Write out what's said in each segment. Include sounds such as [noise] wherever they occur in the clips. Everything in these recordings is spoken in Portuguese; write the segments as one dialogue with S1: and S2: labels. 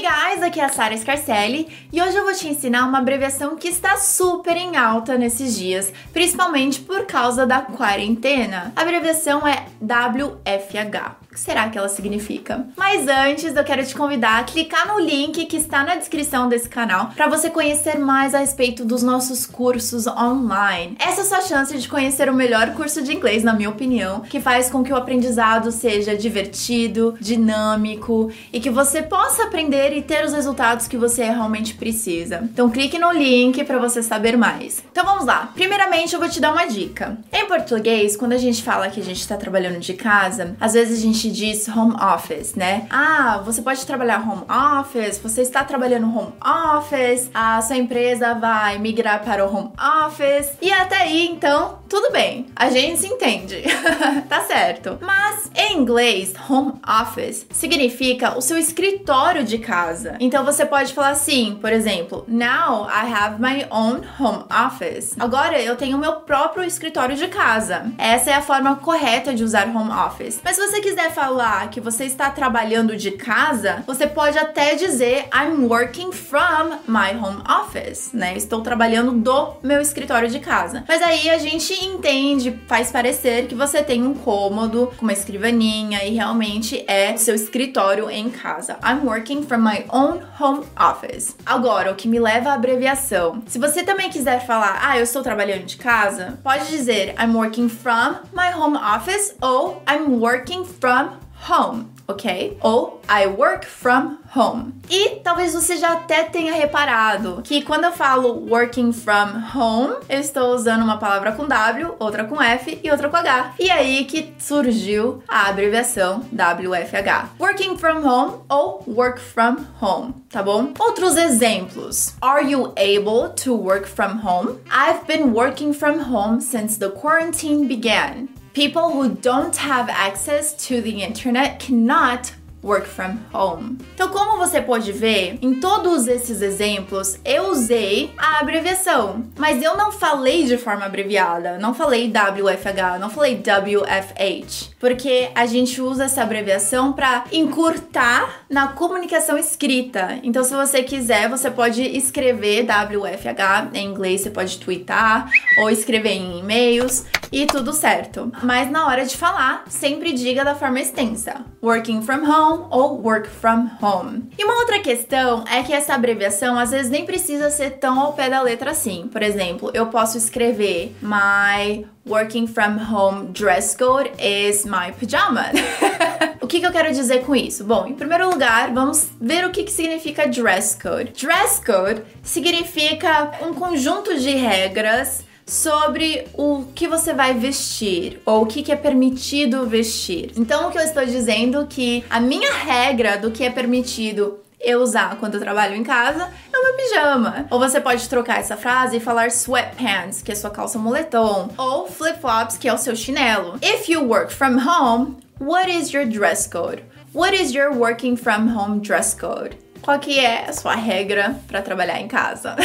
S1: Guys, aqui é a Sara Scarcelli e hoje eu vou te ensinar uma abreviação que está super em alta nesses dias, principalmente por causa da quarentena. A abreviação é WFH. O que será que ela significa? Mas antes, eu quero te convidar a clicar no link que está na descrição desse canal para você conhecer mais a respeito dos nossos cursos online. Essa é a sua chance de conhecer o melhor curso de inglês, na minha opinião, que faz com que o aprendizado seja divertido, dinâmico e que você possa aprender e ter os resultados que você realmente precisa. Então clique no link para você saber mais. Então vamos lá. Primeiramente, eu vou te dar uma dica. Em português, quando a gente fala que a gente está trabalhando de casa, às vezes a gente diz home office, né? Ah, você pode trabalhar home office, você está trabalhando home office, a sua empresa vai migrar para o home office. E até aí, então, tudo bem. A gente se entende. [laughs] tá certo. Mas em inglês, home office significa o seu escritório de casa. Então você pode falar assim, por exemplo, Now I have my own home office. Agora eu tenho meu próprio escritório de casa. Essa é a forma correta de usar home office. Mas se você quiser falar que você está trabalhando de casa, você pode até dizer I'm working from my home office, né? Estou trabalhando do meu escritório de casa. Mas aí a gente entende, faz parecer que você tem um cômodo com uma escrivaninha e realmente é seu escritório em casa. I'm working from my own home office. Agora, o que me leva à abreviação. Se você também quiser falar, ah, eu estou trabalhando de casa, pode dizer I'm working from my home office ou I'm working from home ok? Ou I work from home. E talvez você já até tenha reparado que quando eu falo working from home, eu estou usando uma palavra com W, outra com F e outra com H. E aí que surgiu a abreviação WFH. Working from home ou work from home, tá bom? Outros exemplos. Are you able to work from home? I've been working from home since the quarantine began. People who don't have access to the internet cannot work from home. Então, como você pode ver, em todos esses exemplos eu usei a abreviação, mas eu não falei de forma abreviada, não falei WFH, não falei WFH, porque a gente usa essa abreviação para encurtar na comunicação escrita. Então, se você quiser, você pode escrever WFH em inglês, você pode twittar ou escrever em e-mails e tudo certo. Mas na hora de falar, sempre diga da forma extensa: working from home ou work from home. E uma outra questão é que essa abreviação às vezes nem precisa ser tão ao pé da letra assim. Por exemplo, eu posso escrever my working from home dress code is my pajama. [laughs] o que, que, eu quero dizer com isso? Bom, em primeiro lugar, vamos ver o que, que significa dress code. Dress code significa um conjunto de regras sobre o que você vai vestir ou o que, que é permitido vestir. Então, o que eu estou dizendo que a minha regra do que é permitido eu usar quando eu trabalho em casa é o meu pijama. Ou você pode trocar essa frase e falar sweatpants, que é sua calça moletom, ou flip-flops, que é o seu chinelo. If you work from home, what is your dress code? What is your working from home dress code? Qual que é a sua regra para trabalhar em casa?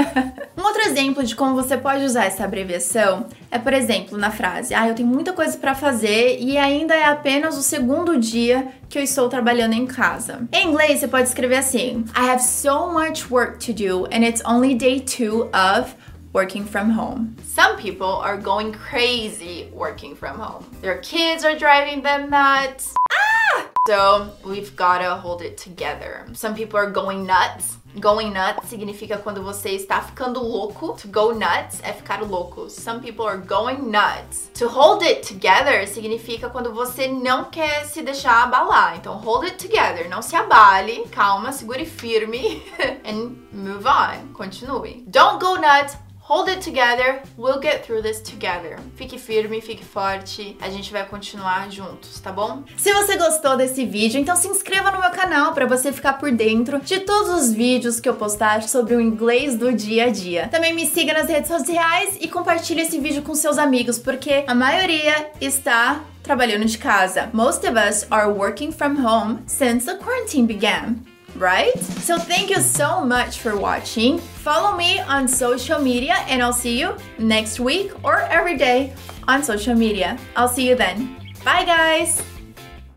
S1: [laughs] outro exemplo de como você pode usar essa abreviação é, por exemplo, na frase: "Ah, eu tenho muita coisa para fazer e ainda é apenas o segundo dia que eu estou trabalhando em casa". Em inglês você pode escrever assim: "I have so much work to do and it's only day 2 of working from home. Some people are going crazy working from home. Their kids are driving them nuts. So we've gotta hold it together. Some people are going nuts. Going nuts significa quando você está ficando louco. To go nuts é ficar louco. Some people are going nuts. To hold it together significa quando você não quer se deixar abalar. Então hold it together, não se abale, calma, segure firme [laughs] and move on. Continue. Don't go nuts. Hold it together, we'll get through this together. Fique firme, fique forte, a gente vai continuar juntos, tá bom? Se você gostou desse vídeo, então se inscreva no meu canal para você ficar por dentro de todos os vídeos que eu postar sobre o inglês do dia a dia. Também me siga nas redes sociais e compartilhe esse vídeo com seus amigos, porque a maioria está trabalhando de casa. Most of us are working from home since the quarantine began right? So thank you so much for watching. Follow me on social media and I'll see you next week or every day on social media. I'll see you then. Bye guys!